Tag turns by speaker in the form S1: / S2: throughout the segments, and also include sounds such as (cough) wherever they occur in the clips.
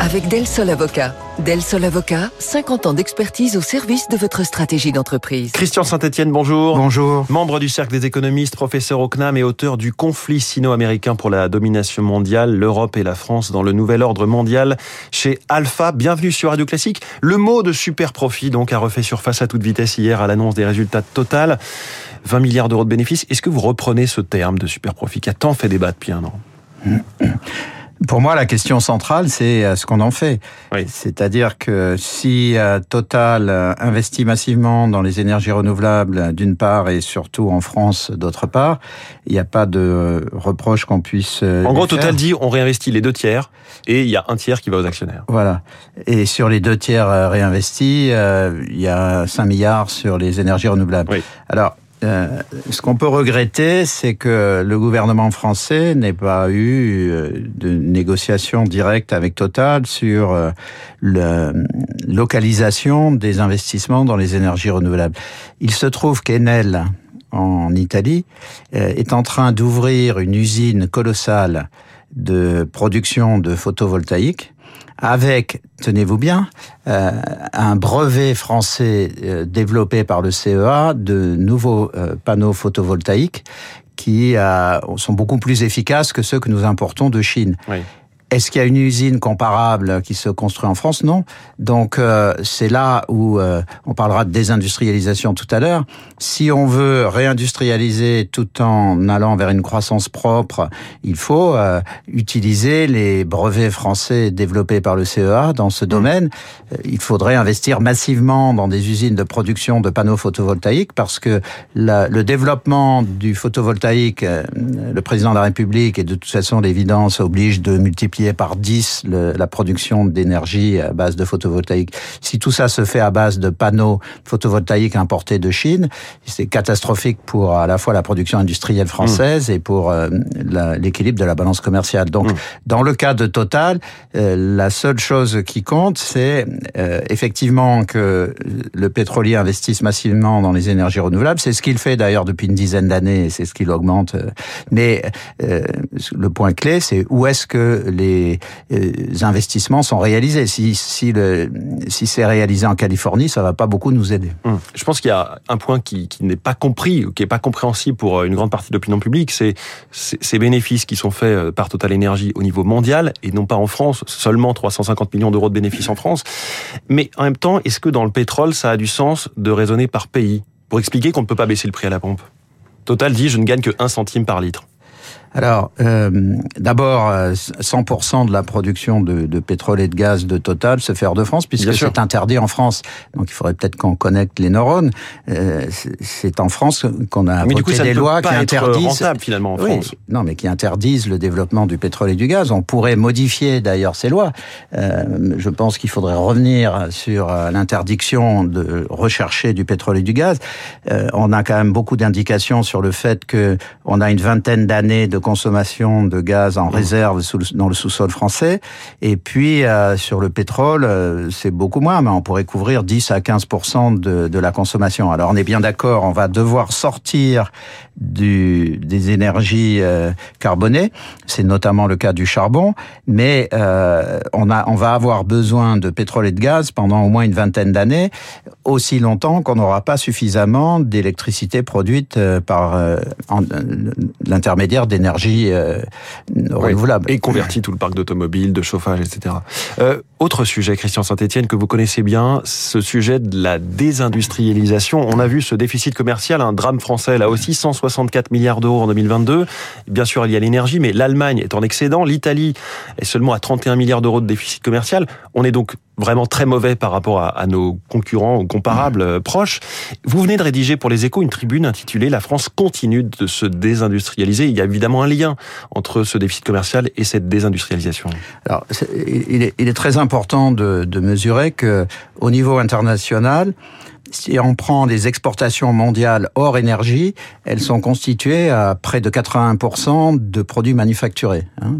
S1: Avec Del Sol Avocat. Del Sol Avocat, 50 ans d'expertise au service de votre stratégie d'entreprise.
S2: Christian Saint-Etienne, bonjour.
S3: Bonjour.
S2: Membre du Cercle des économistes, professeur au CNAM et auteur du conflit sino-américain pour la domination mondiale, l'Europe et la France dans le nouvel ordre mondial chez Alpha. Bienvenue sur Radio Classique. Le mot de super profit, donc, a refait surface à toute vitesse hier à l'annonce des résultats de Total. 20 milliards d'euros de bénéfices. Est-ce que vous reprenez ce terme de super profit qui a tant fait débat depuis un an?
S3: Pour moi, la question centrale, c'est euh, ce qu'on en fait.
S2: Oui.
S3: C'est-à-dire que si euh, Total euh, investit massivement dans les énergies renouvelables, d'une part, et surtout en France, d'autre part, il n'y a pas de reproche qu'on puisse.
S2: En gros, Total dit on réinvestit les deux tiers et il y a un tiers qui va aux actionnaires.
S3: Voilà. Et sur les deux tiers réinvestis, il y a 5 milliards sur les énergies renouvelables.
S2: Oui.
S3: Alors, euh, ce qu'on peut regretter, c'est que le gouvernement français n'ait pas eu de négociation directe avec Total sur euh, la localisation des investissements dans les énergies renouvelables. Il se trouve qu'Enel, en Italie, euh, est en train d'ouvrir une usine colossale de production de photovoltaïques avec, tenez-vous bien, euh, un brevet français euh, développé par le CEA de nouveaux euh, panneaux photovoltaïques qui sont beaucoup plus efficaces que ceux que nous importons de Chine.
S2: Oui.
S3: Est-ce qu'il y a une usine comparable qui se construit en France? Non. Donc euh, c'est là où euh, on parlera de désindustrialisation tout à l'heure. Si on veut réindustrialiser tout en allant vers une croissance propre, il faut euh, utiliser les brevets français développés par le CEA dans ce domaine. Il faudrait investir massivement dans des usines de production de panneaux photovoltaïques parce que la, le développement du photovoltaïque, le président de la République et de toute façon l'évidence oblige de multiplier par 10 le, la production d'énergie à base de photovoltaïque. Si tout ça se fait à base de panneaux photovoltaïques importés de Chine, c'est catastrophique pour à la fois la production industrielle française et pour euh, l'équilibre de la balance commerciale. Donc, dans le cas de Total, euh, la seule chose qui compte, c'est euh, effectivement que le pétrolier investisse massivement dans les énergies renouvelables. C'est ce qu'il fait d'ailleurs depuis une dizaine d'années et c'est ce qu'il augmente. Mais le point clé, c'est où est-ce que les les investissements sont réalisés. Si, si, si c'est réalisé en Californie, ça va pas beaucoup nous aider.
S2: Hum. Je pense qu'il y a un point qui, qui n'est pas compris, qui n'est pas compréhensible pour une grande partie de l'opinion publique, c'est ces bénéfices qui sont faits par Total Energy au niveau mondial, et non pas en France, seulement 350 millions d'euros de bénéfices en France. Mais en même temps, est-ce que dans le pétrole, ça a du sens de raisonner par pays? Pour expliquer qu'on ne peut pas baisser le prix à la pompe Total dit je ne gagne que 1 centime par litre.
S3: Alors, euh, d'abord, 100% de la production de, de, pétrole et de gaz de Total se fait hors de France, puisque c'est interdit en France. Donc, il faudrait peut-être qu'on connecte les neurones. Euh, c'est en France qu'on a
S2: mais
S3: voté
S2: du coup, ça
S3: des
S2: ne peut
S3: lois
S2: pas
S3: qui
S2: être
S3: interdisent.
S2: rentable finalement en
S3: oui,
S2: France.
S3: Non, mais qui interdisent le développement du pétrole et du gaz. On pourrait modifier d'ailleurs ces lois. Euh, je pense qu'il faudrait revenir sur euh, l'interdiction de rechercher du pétrole et du gaz. Euh, on a quand même beaucoup d'indications sur le fait que on a une vingtaine d'années de consommation de gaz en réserve sous le, dans le sous-sol français. Et puis euh, sur le pétrole, euh, c'est beaucoup moins, mais on pourrait couvrir 10 à 15 de, de la consommation. Alors on est bien d'accord, on va devoir sortir du, des énergies euh, carbonées. C'est notamment le cas du charbon, mais on, a, on va avoir besoin de pétrole et de gaz pendant au moins une vingtaine d'années, aussi longtemps qu'on n'aura pas suffisamment d'électricité produite par l'intermédiaire d'énergie euh, renouvelable.
S2: Et converti tout le parc d'automobiles, de chauffage, etc. Euh, autre sujet, Christian Saint-Etienne, que vous connaissez bien, ce sujet de la désindustrialisation. On a vu ce déficit commercial, un drame français là aussi, 164 milliards d'euros en 2022. Bien sûr, il y a l'énergie, mais l'Allemagne est en excédent, l'Italie est seulement à 31 milliards d'euros de déficit commercial. On est donc vraiment très mauvais par rapport à, à nos concurrents comparables mmh. proches. Vous venez de rédiger pour les échos une tribune intitulée La France continue de se désindustrialiser. Il y a évidemment un lien entre ce déficit commercial et cette désindustrialisation.
S3: Alors, il est, il est très important de, de mesurer que au niveau international, si on prend les exportations mondiales hors énergie, elles sont constituées à près de 80% de produits manufacturés. Hein.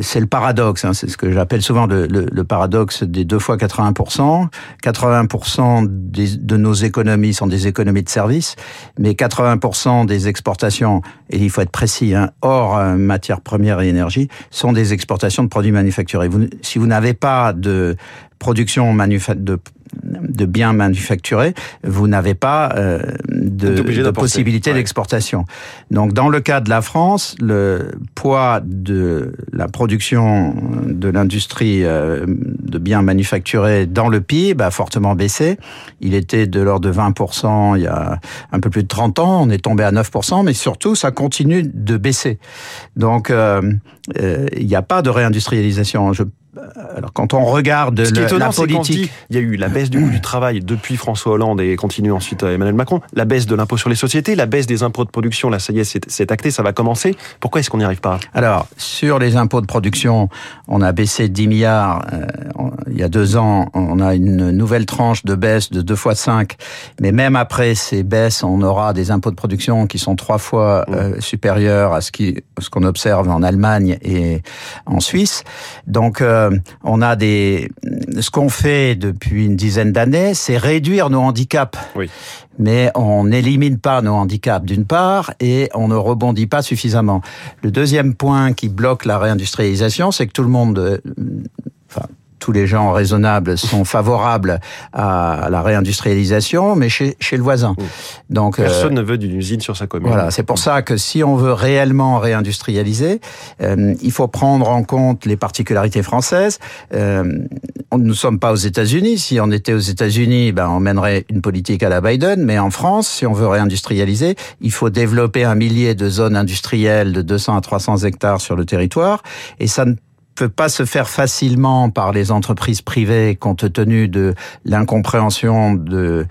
S3: C'est le paradoxe, hein, c'est ce que j'appelle souvent le, paradoxe des deux fois 80%. 80% des, de nos économies sont des économies de services, mais 80% des exportations, et il faut être précis, hein, hors euh, matières premières et énergie, sont des exportations de produits manufacturés. Si vous n'avez pas de production de, de biens manufacturés, vous n'avez pas euh, de, de possibilité ouais. d'exportation. Donc, dans le cas de la France, le poids de la production de l'industrie euh, de biens manufacturés dans le PIB a fortement baissé. Il était de l'ordre de 20% il y a un peu plus de 30 ans. On est tombé à 9%, mais surtout, ça continue de baisser. Donc, euh, euh il n'y a pas de réindustrialisation. Je alors quand on regarde
S2: Ce qui est
S3: le,
S2: étonnant,
S3: la politique,
S2: il y a eu la baisse du coût du travail depuis François Hollande et continue ensuite Emmanuel Macron, la baisse de l'impôt sur les sociétés, la baisse des impôts de production, là ça y est, c'est acté, ça va commencer. Pourquoi est-ce qu'on n'y arrive pas?
S3: Alors sur les impôts de production, on a baissé 10 milliards euh, il y a deux ans, on a une nouvelle tranche de baisse de 2 fois 5, mais même après ces baisses, on aura des impôts de production qui sont trois fois mmh. euh, supérieurs à ce qu'on observe en Allemagne et en Suisse. Donc euh, on a des ce qu'on fait depuis une dizaine d'années, c'est réduire nos handicaps.
S2: Oui.
S3: Mais on n'élimine pas nos handicaps d'une part et on ne rebondit pas suffisamment. Le deuxième point qui bloque la réindustrialisation, c'est que tout le monde enfin tous les gens raisonnables sont (laughs) favorables à la réindustrialisation, mais chez, chez le voisin.
S2: Donc personne euh, ne veut d'une usine sur sa commune.
S3: Voilà, c'est pour ça que si on veut réellement réindustrialiser, euh, il faut prendre en compte les particularités françaises. Euh, nous ne sommes pas aux États-Unis. Si on était aux États-Unis, ben on mènerait une politique à la Biden. Mais en France, si on veut réindustrialiser, il faut développer un millier de zones industrielles de 200 à 300 hectares sur le territoire, et ça ne peut pas se faire facilement par les entreprises privées compte tenu de l'incompréhension de,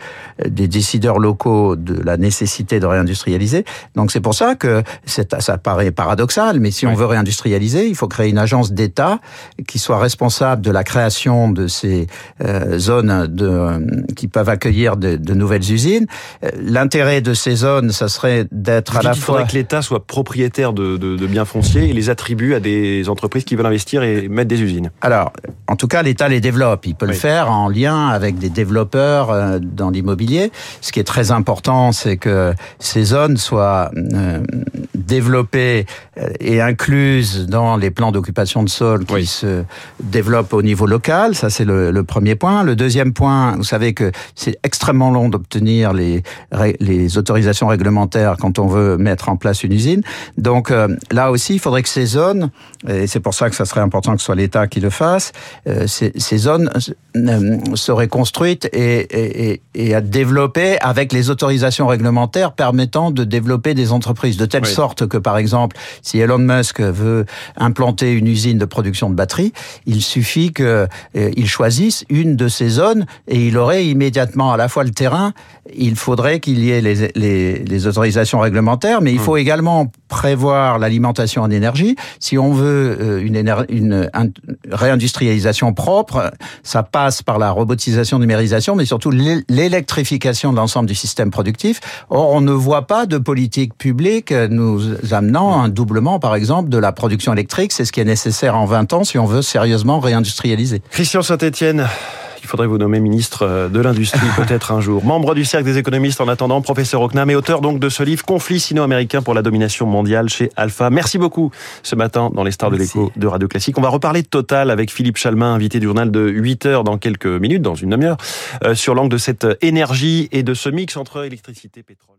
S3: des décideurs locaux de la nécessité de réindustrialiser. Donc c'est pour ça que ça paraît paradoxal, mais si on veut réindustrialiser, il faut créer une agence d'État qui soit responsable de la création de ces euh, zones de, qui peuvent accueillir de, de nouvelles usines. L'intérêt de ces zones, ça serait d'être à la
S2: il
S3: fois...
S2: que l'État soit propriétaire de, de, de biens fonciers et les attribue à des entreprises qui veulent investir et mettre des usines
S3: Alors, en tout cas, l'État les développe. Il peut oui. le faire en lien avec des développeurs euh, dans l'immobilier. Ce qui est très important, c'est que ces zones soient euh, développées et incluses dans les plans d'occupation de sol qui oui. se développent au niveau local. Ça, c'est le, le, premier point. Le deuxième point, vous savez que c'est extrêmement long d'obtenir les, les autorisations réglementaires quand on veut mettre en place une usine. Donc euh, là aussi, il faudrait que ces zones, et c'est pour ça que ça serait important que ce soit l'État qui le fasse, euh, ces, ces, zones euh, seraient construites et, et, et, à développer avec les autorisations réglementaires permettant de développer des entreprises de telle oui. sorte que, par exemple, si Elon Musk veut implanter une usine de production de batteries, il suffit qu'il euh, choisisse une de ces zones et il aurait immédiatement à la fois le terrain, il faudrait qu'il y ait les, les, les, autorisations réglementaires, mais il faut mmh. également prévoir l'alimentation en énergie. Si on veut une, une, réindustrialisation propre, ça passe par la robotisation, numérisation, mais surtout l'électrification de l'ensemble du système productif. Or, on ne voit pas de politique publique nous amenant un doublement, par exemple, de la production électrique. C'est ce qui est nécessaire en 20 ans si on veut sérieusement réindustrialiser.
S2: Christian Saint-Etienne. Il faudrait vous nommer ministre de l'Industrie (laughs) peut-être un jour. Membre du Cercle des économistes en attendant, professeur Ocnam et auteur donc de ce livre Conflit sino-américain pour la domination mondiale chez Alpha. Merci beaucoup ce matin dans les stars Merci. de l'écho de Radio Classique. On va reparler de Total avec Philippe Chalmin, invité du journal de 8 heures dans quelques minutes, dans une demi-heure, euh, sur l'angle de cette énergie et de ce mix entre électricité et pétrole.